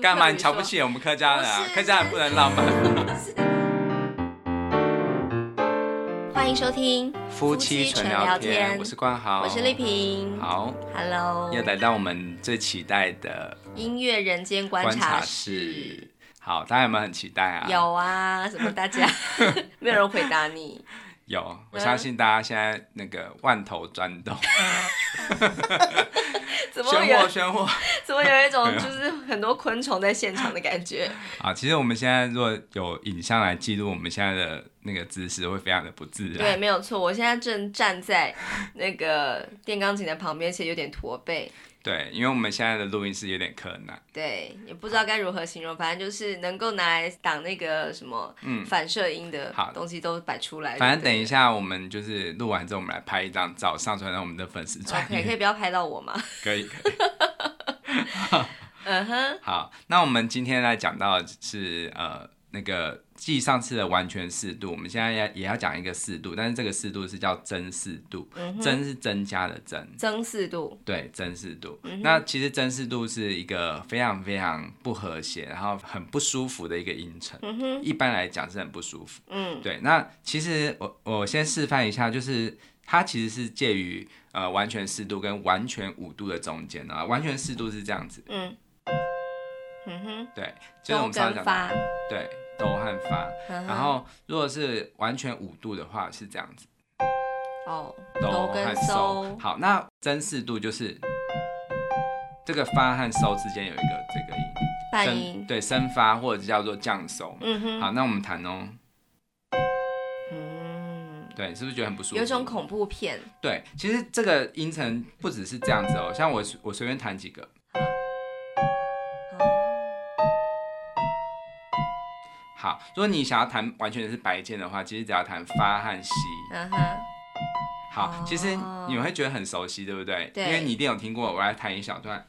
干嘛？你瞧不起我们客家人啊？客家人不能浪漫。欢迎收听夫妻纯聊天，我是冠豪，我是丽萍。好，Hello，又来到我们最期待的音乐人间观察室。好，大家有没有很期待啊？有啊，什么大家？没有人回答你。有，我相信大家现在那个万头钻动。怎么有？怎么有一种 就是很多昆虫在现场的感觉？啊，其实我们现在如果有影像来记录我们现在的那个姿势，会非常的不自然。对，没有错，我现在正站在那个电钢琴的旁边，其实有点驼背。对，因为我们现在的录音室有点困难。对，也不知道该如何形容，反正就是能够拿来挡那个什么反射音的东西都摆出来。反正等一下我们就是录完之后，我们来拍一张照上传到我们的粉丝专页。OK，可以不要拍到我吗？可以，可以。嗯哼。好，那我们今天来讲到的是呃。那个继上次的完全四度，我们现在也也要讲一个四度，但是这个四度是叫增四度，嗯、增是增加的增，增四度，对，增四度。嗯、那其实增四度是一个非常非常不和谐，然后很不舒服的一个音程，嗯、一般来讲是很不舒服。嗯，对。那其实我我先示范一下，就是它其实是介于呃完全四度跟完全五度的中间啊，完全四度是这样子。嗯。嗯哼，对，就是我们常常讲的，对，哆和发。然后如果是完全五度的话，是这样子。哦，哆和嗦。好，那增四度就是这个发和嗦之间有一个这个音，半音。对，升发或者叫做降收。嗯哼。好，那我们弹哦。嗯。对，是不是觉得很不舒服？有一种恐怖片。对，其实这个音程不只是这样子哦，像我我随便弹几个。好，如果你想要弹完全是白键的话，其实只要弹发和西。嗯哼。好，oh. 其实你们会觉得很熟悉，对不对？对。因为你一定有听过，我来弹一小段。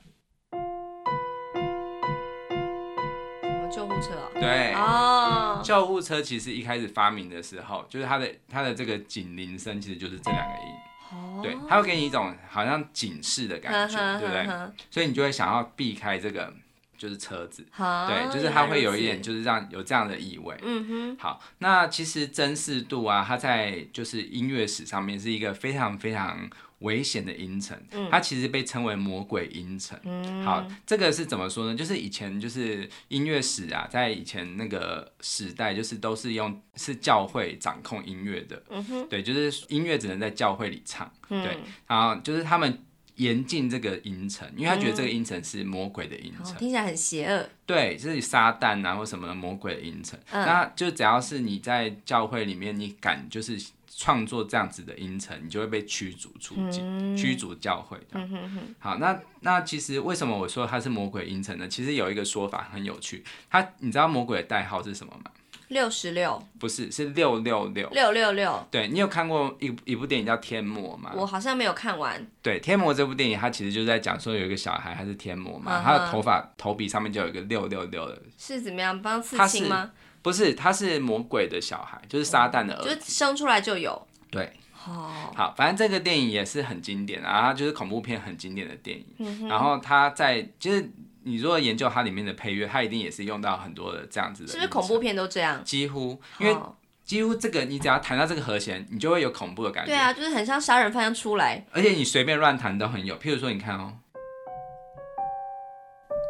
什么救护车啊？对。哦。Oh. 救护车其实一开始发明的时候，就是它的它的这个警铃声，其实就是这两个音。哦。Oh. 对，它会给你一种好像警示的感觉，对不对？所以你就会想要避开这个。就是车子，对，就是它会有一点，就是让有这样的意味。嗯哼，好，那其实增四度啊，它在就是音乐史上面是一个非常非常危险的音程，嗯、它其实被称为魔鬼音程。嗯，好，这个是怎么说呢？就是以前就是音乐史啊，在以前那个时代，就是都是用是教会掌控音乐的。嗯哼，对，就是音乐只能在教会里唱。嗯、对，然后就是他们。严禁这个音程，因为他觉得这个音程是魔鬼的音程，听起来很邪恶。对，就是撒旦啊或什么魔鬼的音程。嗯、那就只要是你在教会里面，你敢就是创作这样子的音程，你就会被驱逐出境，嗯、驱逐教会。嗯、哼哼好，那那其实为什么我说它是魔鬼音程呢？其实有一个说法很有趣，它你知道魔鬼的代号是什么吗？六十六，不是，是六六六，六六六。对，你有看过一一部电影叫《天魔》吗？我好像没有看完。对，《天魔》这部电影，它其实就是在讲说有一个小孩，他是天魔嘛，他的头发头皮上面就有一个六六六的。是怎么样？帮刺青吗？不是，他是魔鬼的小孩，就是撒旦的儿子，就生出来就有。对，好，反正这个电影也是很经典啊，就是恐怖片很经典的电影。然后他在就是。你如果研究它里面的配乐，它一定也是用到很多的这样子的。是不是恐怖片都这样？几乎，因为几乎这个你只要弹到这个和弦，你就会有恐怖的感觉。对啊，就是很像杀人犯要出来。而且你随便乱弹都很有，譬如说你看哦，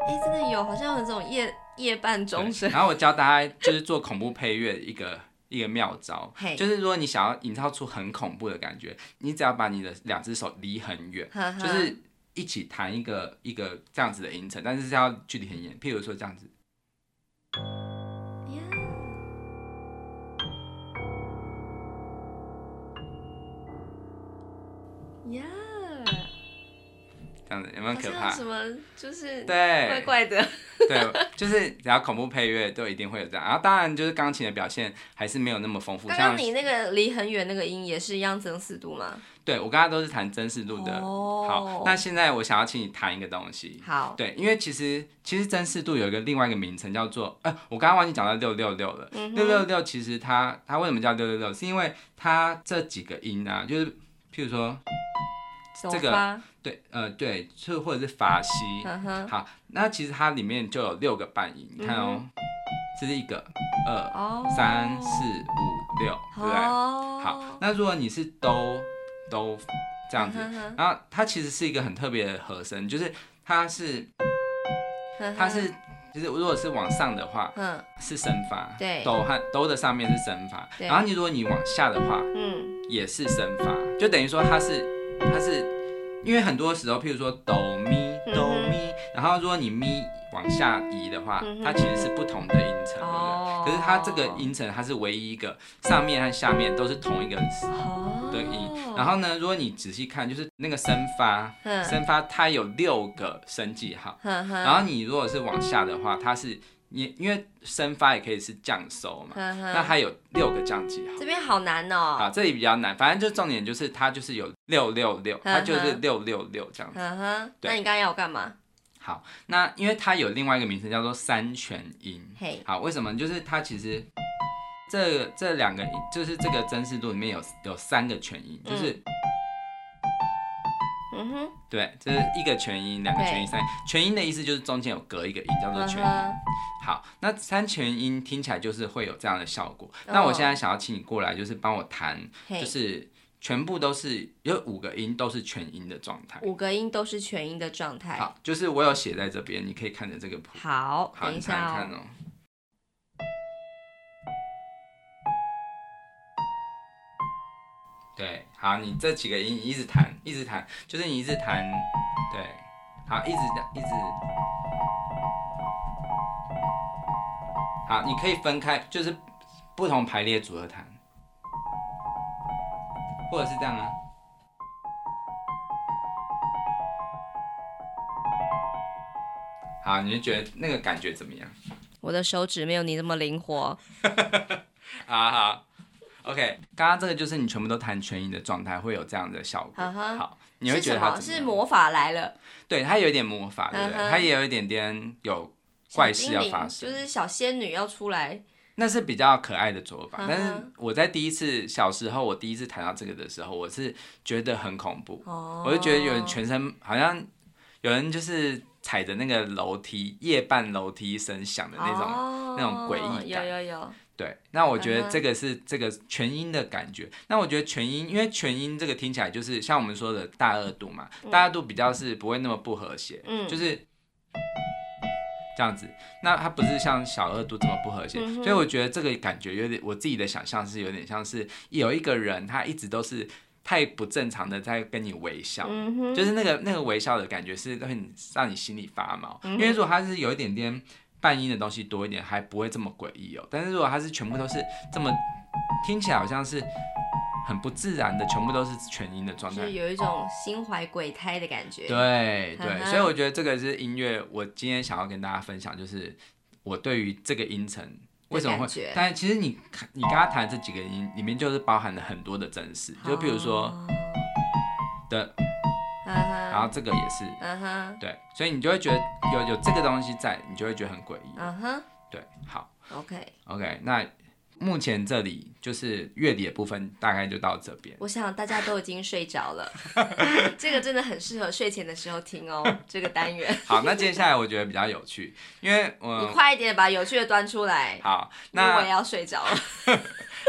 哎、欸，真的有，好像有这种夜夜半钟声。然后我教大家就是做恐怖配乐一个一个妙招，就是如果你想要营造出很恐怖的感觉，你只要把你的两只手离很远，就是。一起弹一个一个这样子的音程，但是是要距离很远，譬如说这样子。呀这样子有没有可怕？什么就是对怪怪的。对，就是只要恐怖配乐都一定会有这样，然后当然就是钢琴的表现还是没有那么丰富。刚刚你那个离很远那个音也是一样增四度吗？对，我刚刚都是弹增四度的。Oh. 好，那现在我想要请你弹一个东西。好。对，因为其实其实增四度有一个另外一个名称叫做，呃，我刚刚忘记讲到六六六了。六六六其实它它为什么叫六六六？是因为它这几个音啊，就是譬如说这个对，呃，对，就或者是法西。好，那其实它里面就有六个半音，你看哦，这是一个、二、三、四、五、六，对不对？好，那如果你是哆哆这样子，然后它其实是一个很特别的和声，就是它是，它是。就是如果是往上的话，嗯，是升发，对，哆和哆的上面是升发，对，然后你如果你往下的话，嗯，也是升发，就等于说它是它是，因为很多时候，譬如说哆咪哆咪，然后如果你咪往下移的话，它其实是不同的音程，对不对，可是它这个音程它是唯一一个上面和下面都是同一个的音，然后呢，如果你仔细看，就是那个升发，升发它有六个升记号，然后你如果是往下的话，它是你因为升发也可以是降收嘛，那它有六个降记号。这边好难哦。啊，这里比较难，反正就重点就是它就是有六六六，它就是六六六这样子。那你刚刚要我干嘛？好，那因为它有另外一个名称叫做三全音。嘿，好，为什么？就是它其实这这两个音，就是这个真实度里面有有三个全音，就是，嗯哼，对，这是一个全音，两个全音，三全音的意思就是中间有隔一个音，叫做全音。好，那三全音听起来就是会有这样的效果。那我现在想要请你过来，就是帮我弹，就是。全部都是有五个音都是全音的状态，五个音都是全音的状态。好，就是我有写在这边，你可以看着这个谱。好，好等一下哦。对，好，你这几个音你一直弹，一直弹，就是你一直弹，对，好，一直一直，好，你可以分开，就是不同排列组合弹。或者是这样啊，好，你就觉得那个感觉怎么样？我的手指没有你那么灵活。好好，OK，刚刚这个就是你全部都弹全音的状态，会有这样的效果。Uh huh. 好，你会觉得它？是，是魔法来了。对，它有一点魔法，对不对？Uh huh. 它也有一点点有怪事要发生，就是小仙女要出来。那是比较可爱的做法，但是我在第一次小时候，我第一次弹到这个的时候，我是觉得很恐怖，我就觉得有人全身好像有人就是踩着那个楼梯，夜半楼梯声响的那种那种诡异感。有有有。对，那我觉得这个是这个全音的感觉。那我觉得全音，因为全音这个听起来就是像我们说的大二度嘛，大二度比较是不会那么不和谐，嗯就是。这样子，那它不是像小二度这么不和谐，嗯、所以我觉得这个感觉有点，我自己的想象是有点像是有一个人，他一直都是太不正常的在跟你微笑，就是那个那个微笑的感觉是会让你心里发毛。嗯、因为如果他是有一点点半音的东西多一点，还不会这么诡异哦。但是如果它是全部都是这么听起来好像是。很不自然的，全部都是全音的状态，就是有一种心怀鬼胎的感觉。对对，所以我觉得这个是音乐，我今天想要跟大家分享，就是我对于这个音程为什么会，但其实你看你刚刚弹的这几个音里面，就是包含了很多的真实，就比如说的，然后这个也是，对，所以你就会觉得有有这个东西在，你就会觉得很诡异。嗯哼，对，好，OK OK，那。目前这里就是月底的部分，大概就到这边。我想大家都已经睡着了，这个真的很适合睡前的时候听哦。这个单元。好，那接下来我觉得比较有趣，因为 我你快一点把有趣的端出来。好，那我也要睡着了。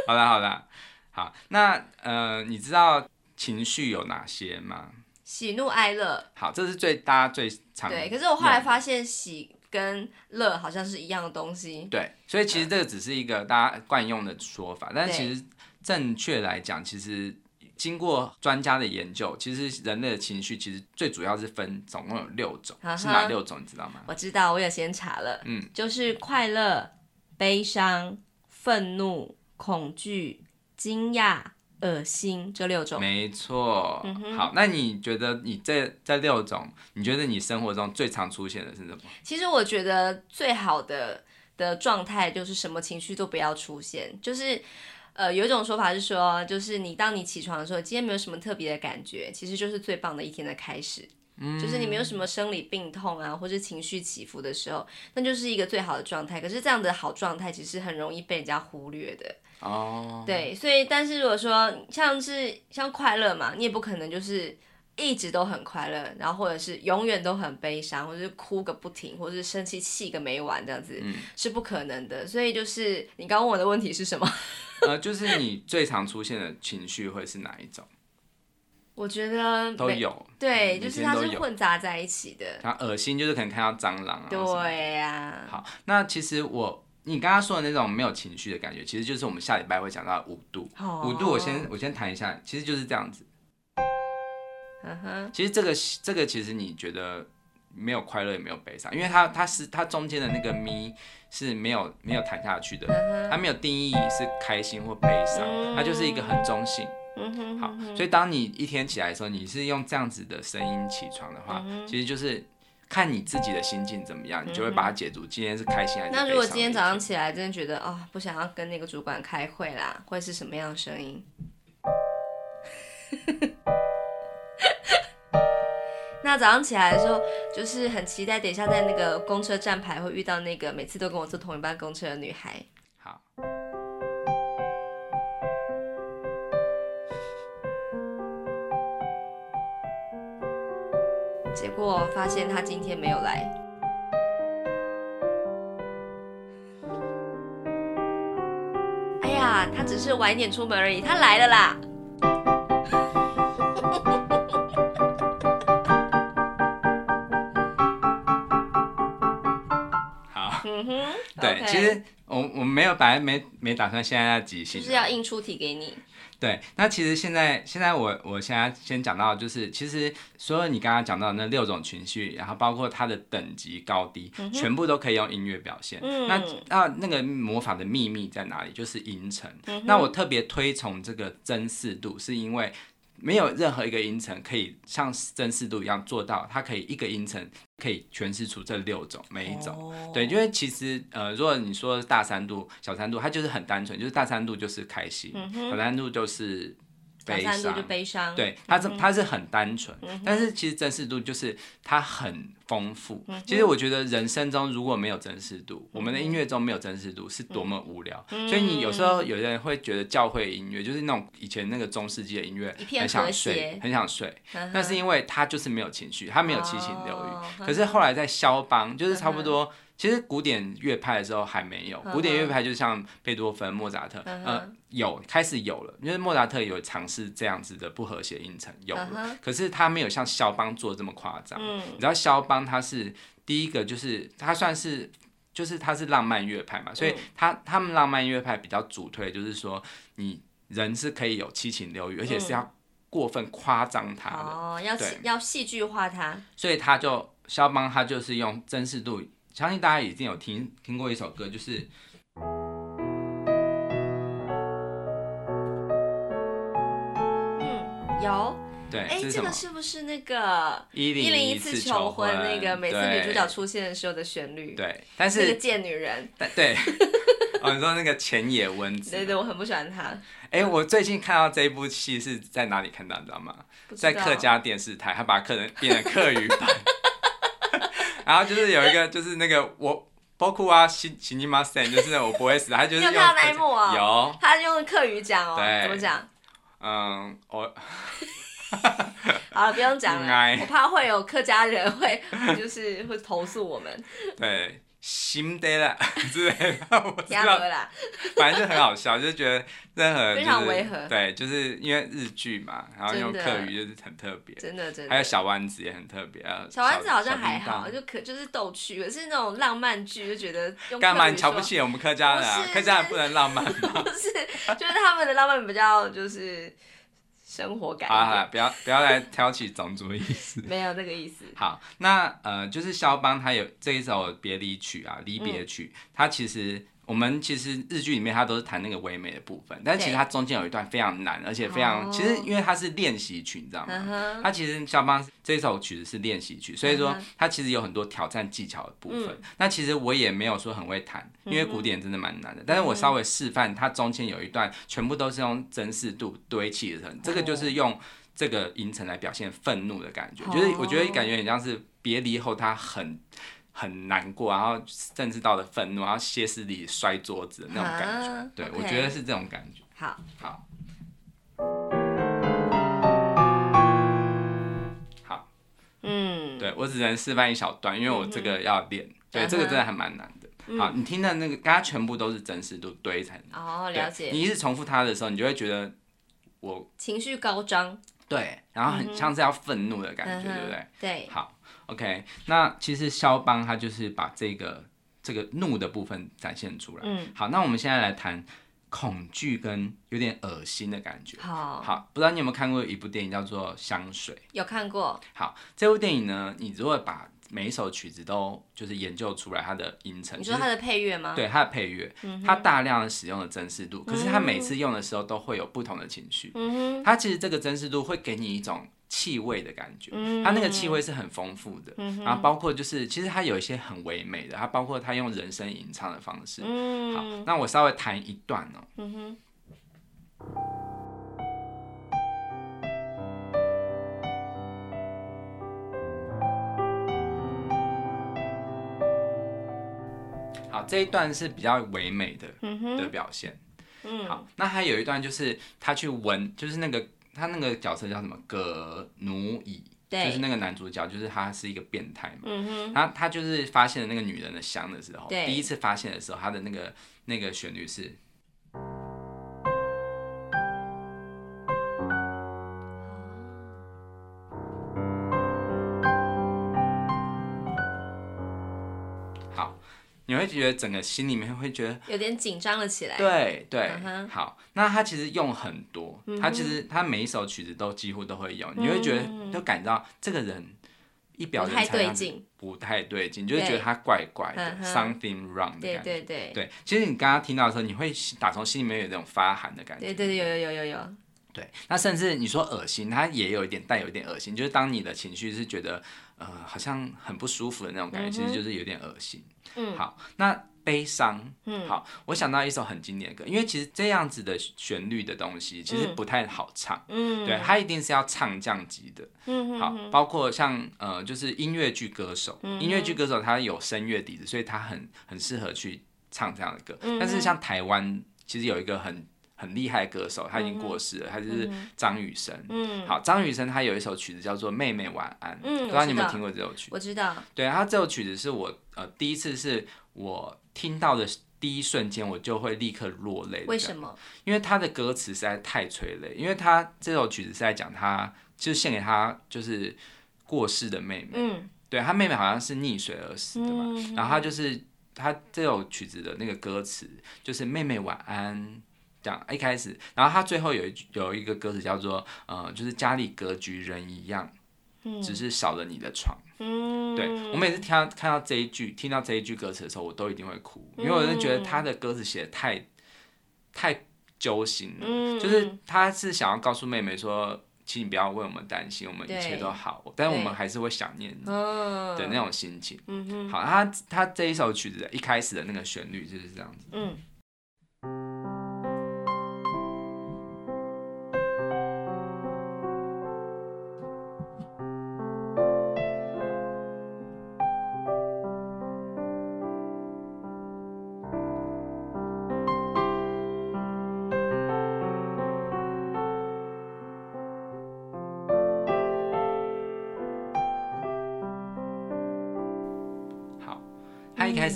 好了，好了，好。那呃，你知道情绪有哪些吗？喜怒哀乐。好，这是最大家最常对。可是我后来发现喜。跟乐好像是一样的东西，对，所以其实这个只是一个大家惯用的说法，但其实正确来讲，其实经过专家的研究，其实人类的情绪其实最主要是分总共有六种，是哪六种？你知道吗？我知道，我有先查了，嗯，就是快乐、悲伤、愤怒、恐惧、惊讶。恶心这六种，没错。好，那你觉得你这这六种，你觉得你生活中最常出现的是什么？其实我觉得最好的的状态就是什么情绪都不要出现。就是呃，有一种说法是说，就是你当你起床的时候，今天没有什么特别的感觉，其实就是最棒的一天的开始。嗯，就是你没有什么生理病痛啊，或者情绪起伏的时候，那就是一个最好的状态。可是这样的好状态，其实很容易被人家忽略的。哦，对，所以但是如果说像是像快乐嘛，你也不可能就是一直都很快乐，然后或者是永远都很悲伤，或者是哭个不停，或者是生气气个没完这样子，嗯、是不可能的。所以就是你刚问我的问题是什么？呃，就是你最常出现的情绪会是哪一种？我觉得都有，对，就是它是混杂在一起的。它恶心就是可能看到蟑螂啊。对呀、啊。好，那其实我你刚刚说的那种没有情绪的感觉，其实就是我们下礼拜会讲到五度。哦、五度，我先我先谈一下，其实就是这样子。嗯哼。其实这个这个其实你觉得没有快乐也没有悲伤，因为它它是它中间的那个咪是没有没有弹下去的，它没有定义是开心或悲伤，它就是一个很中性。嗯哼，好，所以当你一天起来的时候，你是用这样子的声音起床的话，嗯、其实就是看你自己的心境怎么样，你就会把它解读今天是开心还是。那如果今天早上起来真的觉得哦，不想要跟那个主管开会啦，会是什么样的声音？那早上起来的时候，就是很期待，等一下在那个公车站牌会遇到那个每次都跟我坐同一班公车的女孩。结果发现他今天没有来。哎呀，他只是晚一点出门而已，他来了啦！好，嗯哼，对，其实我我没有，本来没没打算现在要即兴，就是要硬出题给你。对，那其实现在现在我我现在先讲到，就是其实所有你刚刚讲到的那六种情绪，然后包括它的等级高低，嗯、全部都可以用音乐表现。嗯、那那那个魔法的秘密在哪里？就是音程。嗯、那我特别推崇这个真四度，是因为没有任何一个音程可以像真四度一样做到，它可以一个音程。可以诠释出这六种每一种对，因为其实呃，如果你说大三度、小三度，它就是很单纯，就是大三度就是开心，小、三度就是。悲伤，悲伤，对，他是他是很单纯，嗯、但是其实真实度就是他很丰富。嗯、其实我觉得人生中如果没有真实度，嗯、我们的音乐中没有真实度是多么无聊。嗯、所以你有时候有的人会觉得教会音乐就是那种以前那个中世纪的音乐，很想睡，很想睡。那是因为他就是没有情绪，他没有七情六欲。哦、可是后来在肖邦，就是差不多。其实古典乐派的时候还没有，古典乐派就像贝多芬、莫扎特，呃，有开始有了，因为莫扎特有尝试这样子的不和谐音程有了，可是他没有像肖邦做的这么夸张。你知道肖邦他是第一个，就是他算是就是他是浪漫乐派嘛，所以他他们浪漫乐派比较主推就是说，你人是可以有七情六欲，而且是要过分夸张他的，哦，要要戏剧化他，所以他就肖邦他就是用真实度。相信大家已经有听听过一首歌，就是，嗯，有，对，哎，这个是不是那个一零一次求婚那个每次女主角出现的时候的旋律？对，但是那个贱女人，对，哦，你说那个浅野温子，对对，我很不喜欢她。哎，我最近看到这一部戏是在哪里看到？你知道吗？在客家电视台，他把客人变成客语版。然后就是有一个，就是那个我包括啊，新新尼玛森，就是我不会死，他就是 用有看到那一幕哦，有，他用客语讲哦，怎么讲？嗯，我 好了，不用讲了，我怕会有客家人会就是会投诉我们。对。心得了 之类的，我知道啦，反正就很好笑，就觉得任何、就是、非常违和，对，就是因为日剧嘛，然后用客语就是很特别，真的真的，还有小丸子也很特别啊，小丸子好像还好，就可就是逗趣，可是那种浪漫剧就觉得干嘛？你瞧不起我们客家人啊？客家人不能浪漫吗？不是，就是他们的浪漫比较就是。生活感。好好，不要不要来挑起种族意识。没有这个意思。好，那呃，就是肖邦他有这一首别离曲啊，离别曲，嗯、他其实。我们其实日剧里面它都是弹那个唯美的部分，但是其实它中间有一段非常难，而且非常，oh. 其实因为它是练习曲，你知道吗？它、uh. 其实肖邦这首曲子是练习曲，所以说它其实有很多挑战技巧的部分。Uh. 那其实我也没有说很会弹，因为古典真的蛮难的。但是我稍微示范，它中间有一段全部都是用真四度堆砌成，这个就是用这个音程来表现愤怒的感觉，oh. 就是我觉得感觉很像是别离后它很。很难过，然后甚至到了愤怒，然后歇斯底里摔桌子的那种感觉，啊、对 okay. 我觉得是这种感觉。好，好。嗯，对我只能示范一小段，因为我这个要练，嗯、对，这个真的还蛮难的。嗯、好，你听的那个，刚刚全部都是真实度堆成。哦，了解。你一直重复它的时候，你就会觉得我情绪高涨。对，然后很像是要愤怒的感觉，嗯、对不对？对。好，OK，那其实肖邦他就是把这个这个怒的部分展现出来。嗯。好，那我们现在来谈恐惧跟有点恶心的感觉。好。好，不知道你有没有看过一部电影叫做《香水》？有看过。好，这部电影呢，你如果把每一首曲子都就是研究出来它的音程。你说它的配乐吗？对，它的配乐，嗯、它大量的使用了真实度，可是它每次用的时候都会有不同的情绪。嗯、哼它其实这个真实度会给你一种气味的感觉，它那个气味是很丰富的。嗯、然后包括就是，其实它有一些很唯美的，它包括它用人声吟唱的方式。嗯、好，那我稍微弹一段哦。嗯好，这一段是比较唯美的的表现。嗯，好，那还有一段就是他去闻，就是那个他那个角色叫什么？葛奴乙，就是那个男主角，就是他是一个变态嘛。嗯哼，然后他就是发现了那个女人的香的时候，第一次发现的时候，他的那个那个旋律是。你会觉得整个心里面会觉得有点紧张了起来。对对，好，那他其实用很多，他其实他每一首曲子都几乎都会用，你会觉得就感到这个人一表人才不太对劲，不太对劲，就会觉得他怪怪的，something wrong 的感觉。对对对，其实你刚刚听到的时候，你会打从心里面有这种发寒的感觉。对对对，有有有有有。对，那甚至你说恶心，它也有一点带有一点恶心，就是当你的情绪是觉得呃好像很不舒服的那种感觉，其实就是有点恶心。嗯，好，那悲伤，嗯，好，我想到一首很经典的歌，因为其实这样子的旋律的东西其实不太好唱，嗯，对，它一定是要唱降级的，嗯，好，包括像呃就是音乐剧歌手，音乐剧歌手他有声乐底子，所以他很很适合去唱这样的歌，但是像台湾其实有一个很。很厉害的歌手，他已经过世了，嗯、他就是张雨生。嗯，好，张雨生他有一首曲子叫做《妹妹晚安》，嗯，不知道你有没有听过这首曲子？我知道。对，他这首曲子是我呃第一次是我听到的第一瞬间，我就会立刻落泪。为什么？因为他的歌词实在太催泪，因为他这首曲子是在讲他就是献给他就是过世的妹妹。嗯，对，他妹妹好像是溺水而死的嘛，嗯、然后他就是他这首曲子的那个歌词就是“妹妹晚安”。这样一开始，然后他最后有一句有一个歌词叫做呃，就是家里格局人一样，嗯、只是少了你的床。嗯，对，我每次听到看到这一句，听到这一句歌词的时候，我都一定会哭，因为我就觉得他的歌词写的太太揪心了。嗯、就是他是想要告诉妹妹说，请你不要为我们担心，我们一切都好，但是我们还是会想念你的那种心情。嗯哼，好，他他这一首曲子一开始的那个旋律就是这样子。嗯。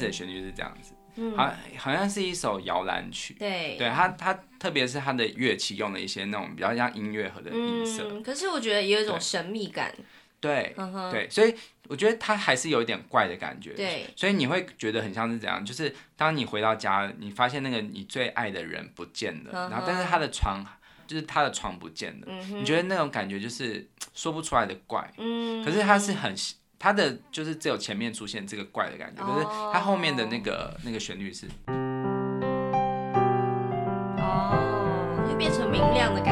始的旋律是这样子，嗯、好，好像是一首摇篮曲。对，对，它它特别是它的乐器用了一些那种比较像音乐盒的音色。嗯，可是我觉得也有一种神秘感。对，对，对，所以我觉得它还是有一点怪的感觉。对，所以你会觉得很像是怎样？就是当你回到家，你发现那个你最爱的人不见了，然后但是他的床，就是他的床不见了，你觉得那种感觉就是说不出来的怪。嗯，可是他是很。它的就是只有前面出现这个怪的感觉，可是它后面的那个那个旋律是，哦，就变成明亮的感觉。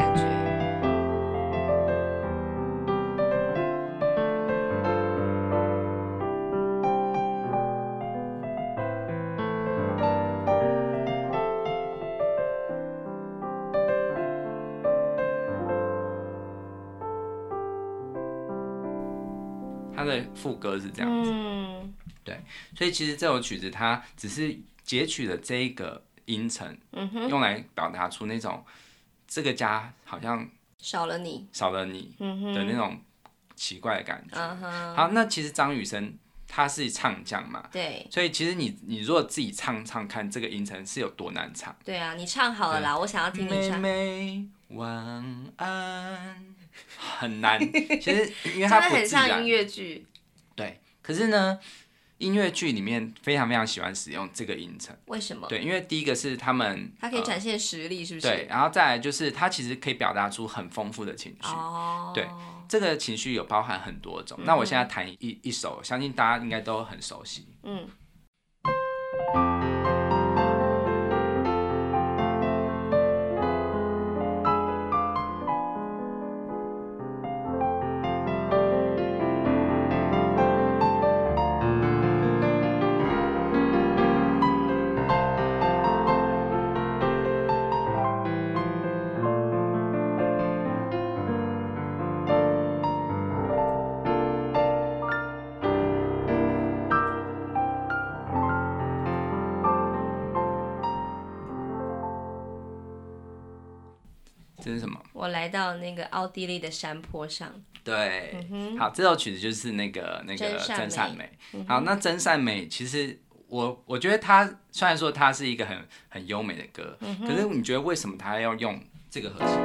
是这样子，嗯、对，所以其实这首曲子它只是截取了这一个音程，嗯、哼用来表达出那种这个家好像少了你，少了你的那种奇怪的感觉。Uh huh. 好，那其实张雨生他是唱将嘛，对，所以其实你你如果自己唱唱看，这个音程是有多难唱。对啊，你唱好了啦，我想要听你唱。妹妹晚安，很难。其实因为它不自然，真的很像音乐剧。对，可是呢。音乐剧里面非常非常喜欢使用这个音程，为什么？对，因为第一个是他们，它可以展现实力，是不是？对，然后再来就是它其实可以表达出很丰富的情绪。哦，对，这个情绪有包含很多种。嗯、那我现在弹一一首，相信大家应该都很熟悉。嗯。来到那个奥地利的山坡上。对，嗯、好，这首曲子就是那个那个真善美。嗯、好，那真善美其实我我觉得它虽然说它是一个很很优美的歌，嗯、可是你觉得为什么它要用这个和弦？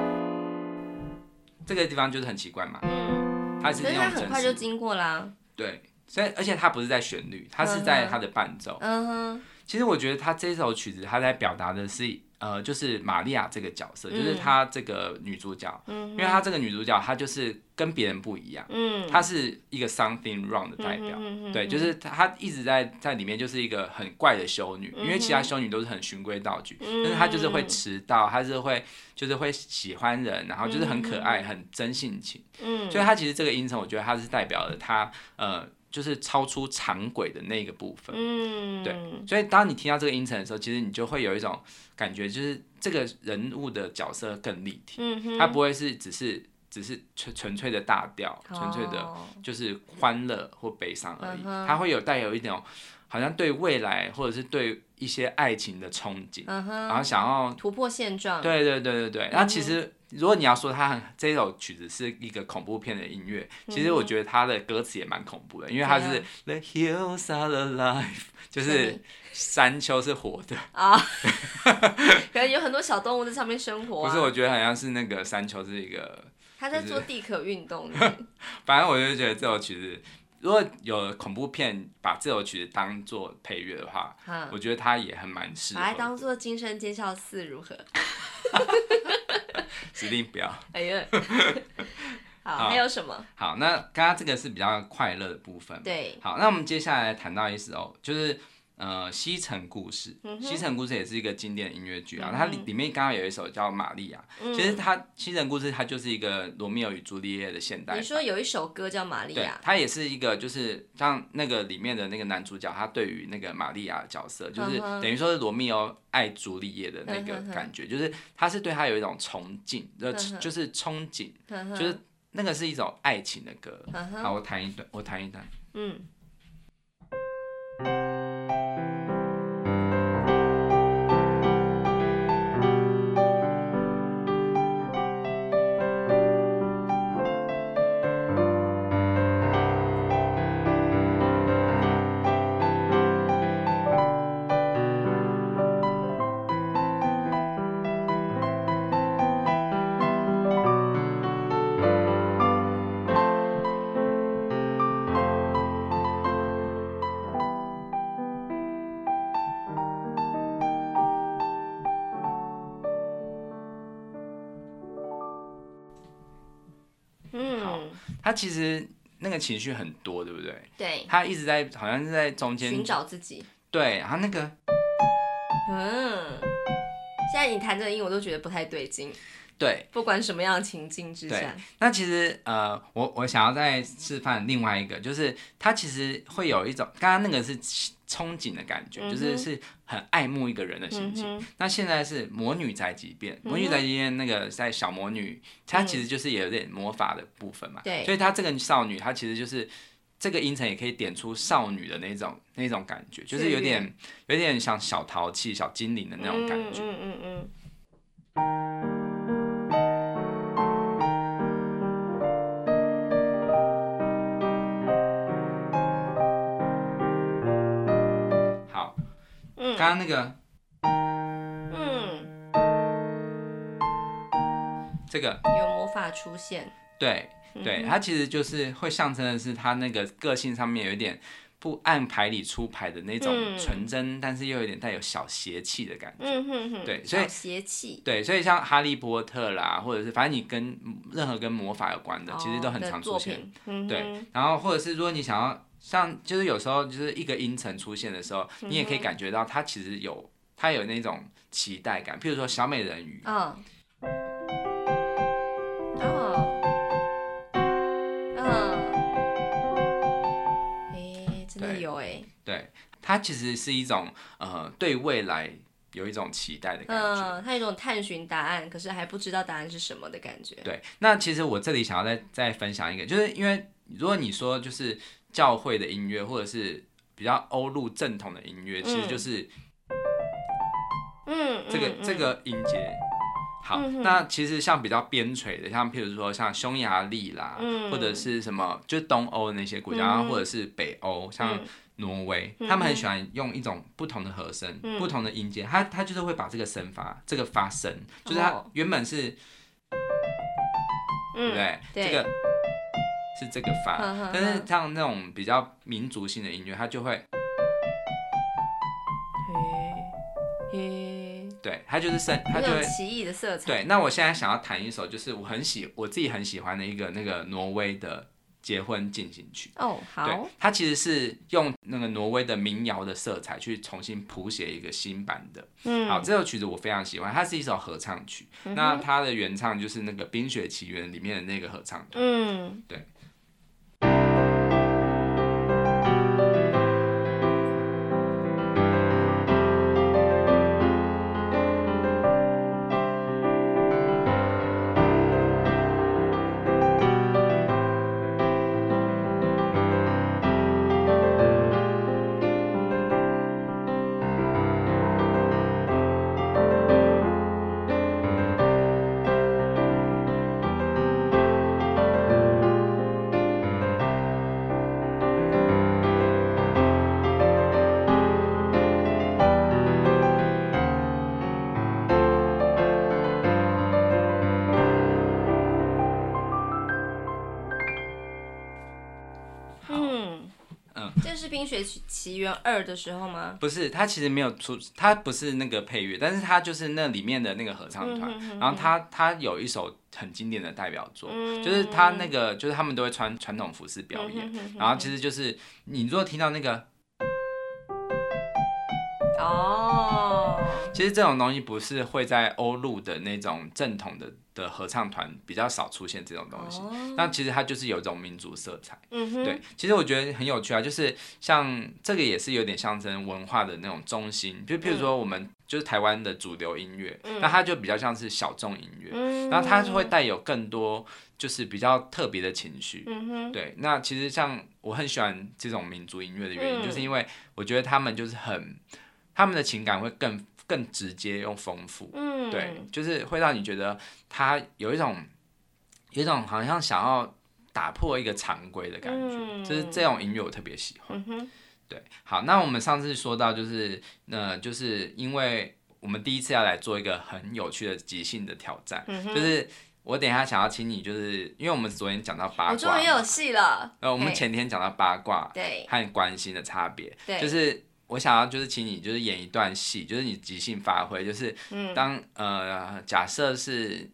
这个地方就是很奇怪嘛。嗯。它是用。它很快就经过啦。对，所以而且它不是在旋律，它是在它的伴奏。嗯哼。其实我觉得他这首曲子，他在表达的是。呃，就是玛利亚这个角色，嗯、就是她这个女主角，嗯、因为她这个女主角，她就是跟别人不一样，嗯、她是一个 something wrong 的代表，嗯、对，就是她一直在在里面就是一个很怪的修女，因为其他修女都是很循规蹈矩，嗯、但是她就是会迟到，她是会就是会喜欢人，然后就是很可爱，很真性情，嗯、所以她其实这个音程，我觉得她是代表了她呃。就是超出常轨的那个部分，嗯，对，所以当你听到这个音程的时候，其实你就会有一种感觉，就是这个人物的角色更立体，他不会是只是只是纯纯粹的大调，纯粹的就是欢乐或悲伤而已，他会有带有一点，好像对未来或者是对一些爱情的憧憬，然后想要突破现状，对对对对对，然后其实。如果你要说它这首曲子是一个恐怖片的音乐，其实我觉得它的歌词也蛮恐怖的，因为它是 The hills are alive，就是山丘是活的。啊，可能有很多小动物在上面生活。不是，我觉得好像是那个山丘是一个，他在做地壳运动。反正我就觉得这首曲子，如果有恐怖片把这首曲子当做配乐的话，我觉得它也很蛮适合。把它当做《惊声尖笑四》如何？指定不要。哎呀，好，好，还有什么？好，那刚刚这个是比较快乐的部分。对。好，那我们接下来谈到一首，就是呃《西城故事》。嗯。《西城故事》也是一个经典的音乐剧啊，嗯、它里里面刚刚有一首叫《玛利亚》。嗯。其实它《西城故事》它就是一个罗密欧与朱丽叶的现代。你说有一首歌叫《玛利亚》。它也是一个，就是像那个里面的那个男主角，他对于那个玛利亚的角色，就是等于说是罗密欧。爱朱丽叶的那个感觉，就是他是对他有一种崇敬，呃，就是憧憬，就是那个是一种爱情的歌。好，我弹一段，我弹一段。嗯。其实那个情绪很多，对不对？对。他一直在，好像是在中间寻找自己。对，然后那个，嗯，现在你弹这个音，我都觉得不太对劲。对。不管什么样的情境之下。那其实呃，我我想要再示范另外一个，就是他其实会有一种，刚刚那个是。憧憬的感觉，就是是很爱慕一个人的心情。嗯、那现在是魔女宅急便，魔女宅急便那个在小魔女，她其实就是也有点魔法的部分嘛。对、嗯，所以她这个少女，她其实就是这个音程也可以点出少女的那种那种感觉，就是有点有点像小淘气、小精灵的那种感觉。嗯嗯嗯嗯刚刚那个，嗯，这个有魔法出现。对对，它其实就是会象征的是他那个个性上面有一点。不按牌理出牌的那种纯真，嗯、但是又有点带有小邪气的感觉。嗯哼哼，对，所以邪气。对，所以像哈利波特啦，或者是反正你跟任何跟魔法有关的，哦、其实都很常出现。嗯、对，然后或者是如果你想要像，就是有时候就是一个音程出现的时候，你也可以感觉到它其实有它有那种期待感。譬如说小美人鱼。嗯。啊。嗯。哎，真的有哎对，它其实是一种呃，对未来有一种期待的感觉。嗯，它有一种探寻答案，可是还不知道答案是什么的感觉。对，那其实我这里想要再再分享一个，就是因为如果你说就是教会的音乐，或者是比较欧陆正统的音乐，其实就是嗯，这个这个音节。好，那其实像比较边陲的，像譬如说像匈牙利啦，嗯、或者是什么，就是东欧的那些国家，或者是北欧，像挪威，他们很喜欢用一种不同的和声、嗯、不同的音阶，他他就是会把这个声发，这个发声，就是它原本是，哦、对不？对。这个是这个发，但是像那种比较民族性的音乐，它就会。对，它就是声，它就会奇异的色彩。对，那我现在想要弹一首，就是我很喜，我自己很喜欢的一个那个挪威的结婚进行曲。哦，好。对，它其实是用那个挪威的民谣的色彩去重新谱写一个新版的。嗯。好，这首曲子我非常喜欢，它是一首合唱曲。嗯、那它的原唱就是那个《冰雪奇缘》里面的那个合唱团。嗯。对。奇缘二的时候吗？不是，他其实没有出，他不是那个配乐，但是他就是那里面的那个合唱团，嗯、哼哼哼然后他他有一首很经典的代表作，嗯、就是他那个就是他们都会穿传统服饰表演，嗯、哼哼哼然后其实就是你如果听到那个，哦，其实这种东西不是会在欧陆的那种正统的。的合唱团比较少出现这种东西，那、oh. 其实它就是有一种民族色彩。对，其实我觉得很有趣啊，就是像这个也是有点象征文化的那种中心，就譬如说我们就是台湾的主流音乐，那、嗯、它就比较像是小众音乐，嗯、然后它就会带有更多就是比较特别的情绪。对，那其实像我很喜欢这种民族音乐的原因，嗯、就是因为我觉得他们就是很，他们的情感会更。更直接又丰富，嗯，对，就是会让你觉得他有一种，有一种好像想要打破一个常规的感觉，嗯、就是这种音乐我特别喜欢，嗯、对，好，那我们上次说到就是，呃，就是因为我们第一次要来做一个很有趣的即兴的挑战，嗯、就是我等一下想要请你，就是因为我们昨天讲到八卦，我终于有戏了，呃，我们前天讲到八卦，对，和关心的差别，对，就是。我想要就是请你就是演一段戏，就是你即兴发挥，就是当、嗯、呃假设是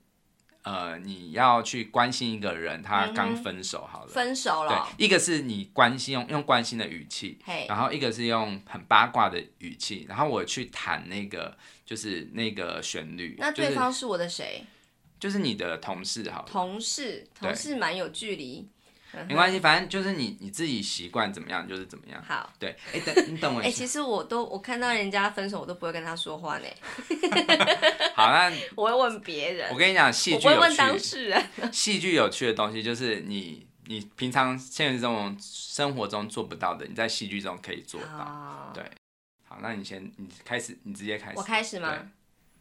呃你要去关心一个人，他刚分手好了，分手了，对，一个是你关心用用关心的语气，然后一个是用很八卦的语气，然后我去弹那个就是那个旋律，那对方是我的谁？就是你的同事好了，同事同事蛮有距离。没关系，反正就是你你自己习惯怎么样就是怎么样。好，对，哎，等 你等我一下。哎，其实我都我看到人家分手，我都不会跟他说话呢。好，那 我会问别人。我跟你讲，戏剧有趣。我会问当事人。戏剧有趣的东西就是你你平常现实中生活中做不到的，你在戏剧中可以做到。对，好，那你先你开始，你直接开始。我开始吗？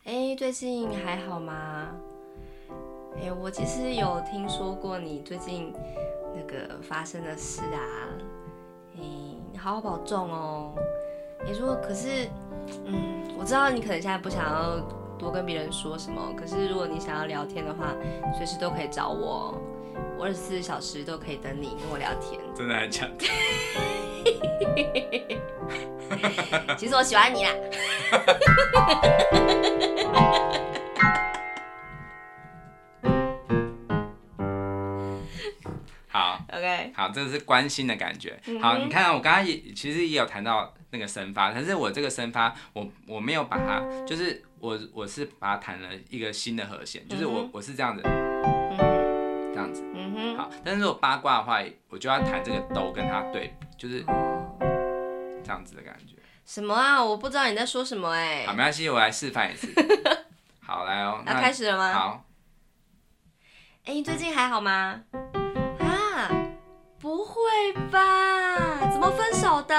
哎，最近还好吗？哎，我其实有听说过你最近。那个发生的事啊，哎，你好好保重哦。你说可是嗯，我知道你可能现在不想要多跟别人说什么，可是如果你想要聊天的话，随时都可以找我，我二十四小时都可以等你跟我聊天。真的还假的？其实我喜欢你啦。好，这是关心的感觉。好，你看我刚刚也其实也有谈到那个生发，可是我这个生发，我我没有把它，就是我我是把它弹了一个新的和弦，就是我我是这样子，这样子。嗯好，但是如果八卦的话，我就要弹这个哆跟它对比，就是这样子的感觉。什么啊？我不知道你在说什么哎。好，没关系，我来示范一次。好，来哦。那开始了吗？好。哎，你最近还好吗？不会吧？怎么分手的？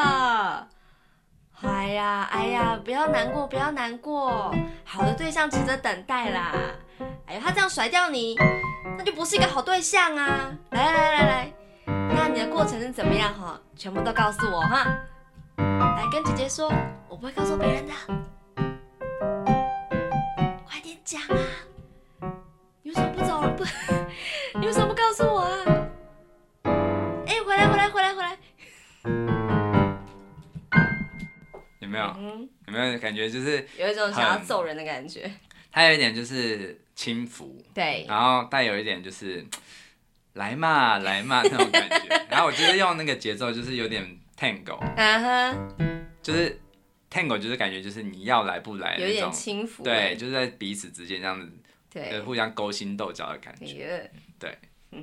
哎呀，哎呀，不要难过，不要难过，好的对象值得等待啦。哎呀，他这样甩掉你，那就不是一个好对象啊。来来来来来，那你的过程是怎么样哈？全部都告诉我哈。来跟姐姐说，我不会告诉别人的。快点讲啊！你为什么不走了？不，没有？嗯、有没有感觉就是有一种想要揍人的感觉？他有一点就是轻浮，对，然后带有一点就是 来嘛来嘛 那种感觉。然后我就是用那个节奏就是有点 tango，嗯哼，就是 tango 就是感觉就是你要来不来那种，有点轻浮，对，就是在彼此之间这样子，对，互相勾心斗角的感觉，对，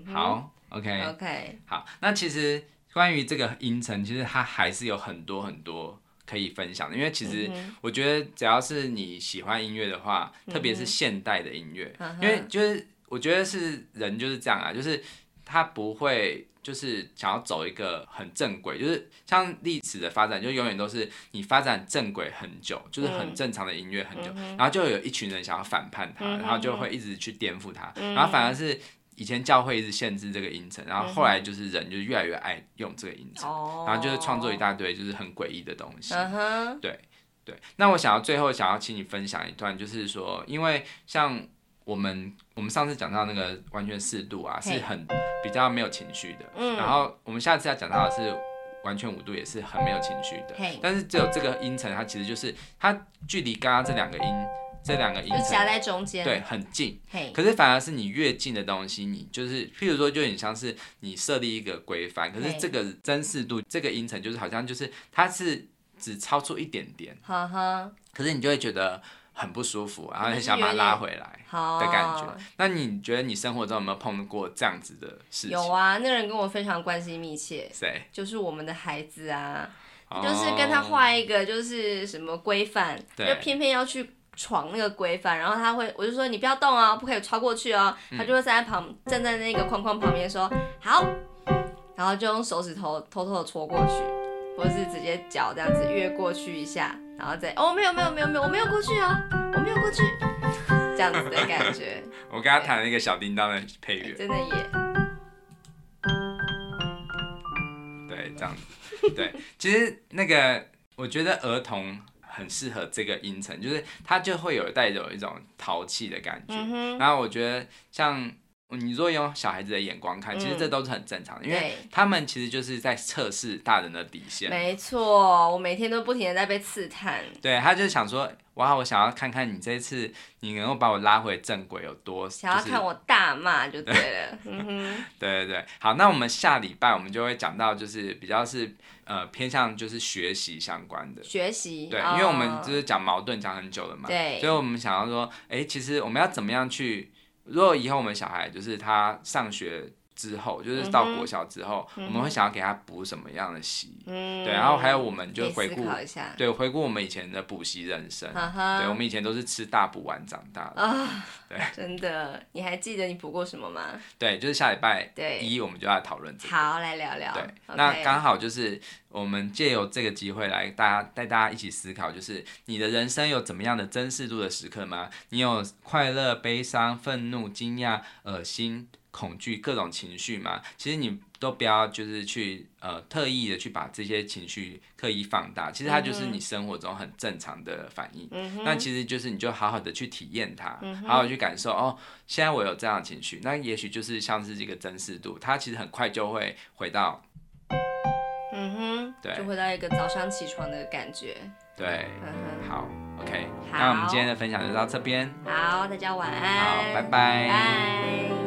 好，OK。OK，好，那其实关于这个音程，其实它还是有很多很多。可以分享的，因为其实我觉得只要是你喜欢音乐的话，嗯、特别是现代的音乐，嗯、因为就是我觉得是人就是这样啊，就是他不会就是想要走一个很正轨，就是像历史的发展，就永远都是你发展正轨很久，就是很正常的音乐很久，嗯、然后就有一群人想要反叛他，嗯、然后就会一直去颠覆他，嗯、然后反而是。以前教会一直限制这个音程，然后后来就是人就越来越爱用这个音程，嗯、然后就是创作一大堆就是很诡异的东西。嗯、对对。那我想要最后想要请你分享一段，就是说，因为像我们我们上次讲到那个完全四度啊，是很比较没有情绪的。嗯、然后我们下次要讲到的是完全五度，也是很没有情绪的。嘿但是只有这个音程，它其实就是它距离刚刚这两个音。这两个音程夹在中间，对，很近。嘿可是反而是你越近的东西，你就是，譬如说，就很像是你设立一个规范，可是这个真实度这个音程，就是好像就是它是只超出一点点，呵呵可是你就会觉得很不舒服，然后很想把它拉回来的感觉。那你觉得你生活中有没有碰过这样子的事情？有啊，那个人跟我非常关系密切，谁？就是我们的孩子啊，哦、就是跟他画一个就是什么规范，就偏偏要去。闯那个规范，然后他会，我就说你不要动哦，不可以超过去哦。嗯、他就会站在旁，站在那个框框旁边说好，然后就用手指头偷偷的戳过去，或者是直接脚这样子越过去一下，然后再哦没有没有没有没有我没有过去哦，我没有过去，这样子的感觉。我跟他弹了一个小叮当的配乐，真的耶。对，这样子，对，其实那个我觉得儿童。很适合这个音程，就是它就会有带有一种淘气的感觉。嗯、然后我觉得，像你如果用小孩子的眼光看，嗯、其实这都是很正常的，因为他们其实就是在测试大人的底线。没错，我每天都不停的在被刺探。对，他就是想说。哇！我想要看看你这一次，你能够把我拉回正轨有多？想要看我大骂就对了。对嗯哼。对对对，好，那我们下礼拜我们就会讲到，就是比较是呃偏向就是学习相关的。学习。对，哦、因为我们就是讲矛盾讲很久了嘛。对。所以我们想要说，哎、欸，其实我们要怎么样去？如果以后我们小孩就是他上学。之后就是到国小之后，嗯、我们会想要给他补什么样的习？嗯、对，然后还有我们就回顾，对，回顾我们以前的补习人生。对，我们以前都是吃大补丸长大的。啊，对，真的，你还记得你补过什么吗？对，就是下礼拜一我们就要讨论这个。好，来聊聊。对那刚好就是我们借由这个机会来大家带大家一起思考，就是你的人生有怎么样的真实度的时刻吗？你有快乐、悲伤、愤怒、惊讶、恶心、恐惧各种情绪嘛？其实你都不要就是去呃特意的去把这些情绪刻意放大，其实它就是你生活中很正常的反应。嗯、那其实就是你就好好的去体验它，嗯、好好去感受哦，现在我有这样的情绪，那也许就是像是这个真实度，它其实很快就会回到。嗯哼，对，就回到一个早上起床的感觉。对，嗯，好，OK，好，那我们今天的分享就到这边。好，大家晚安。好，拜拜。拜。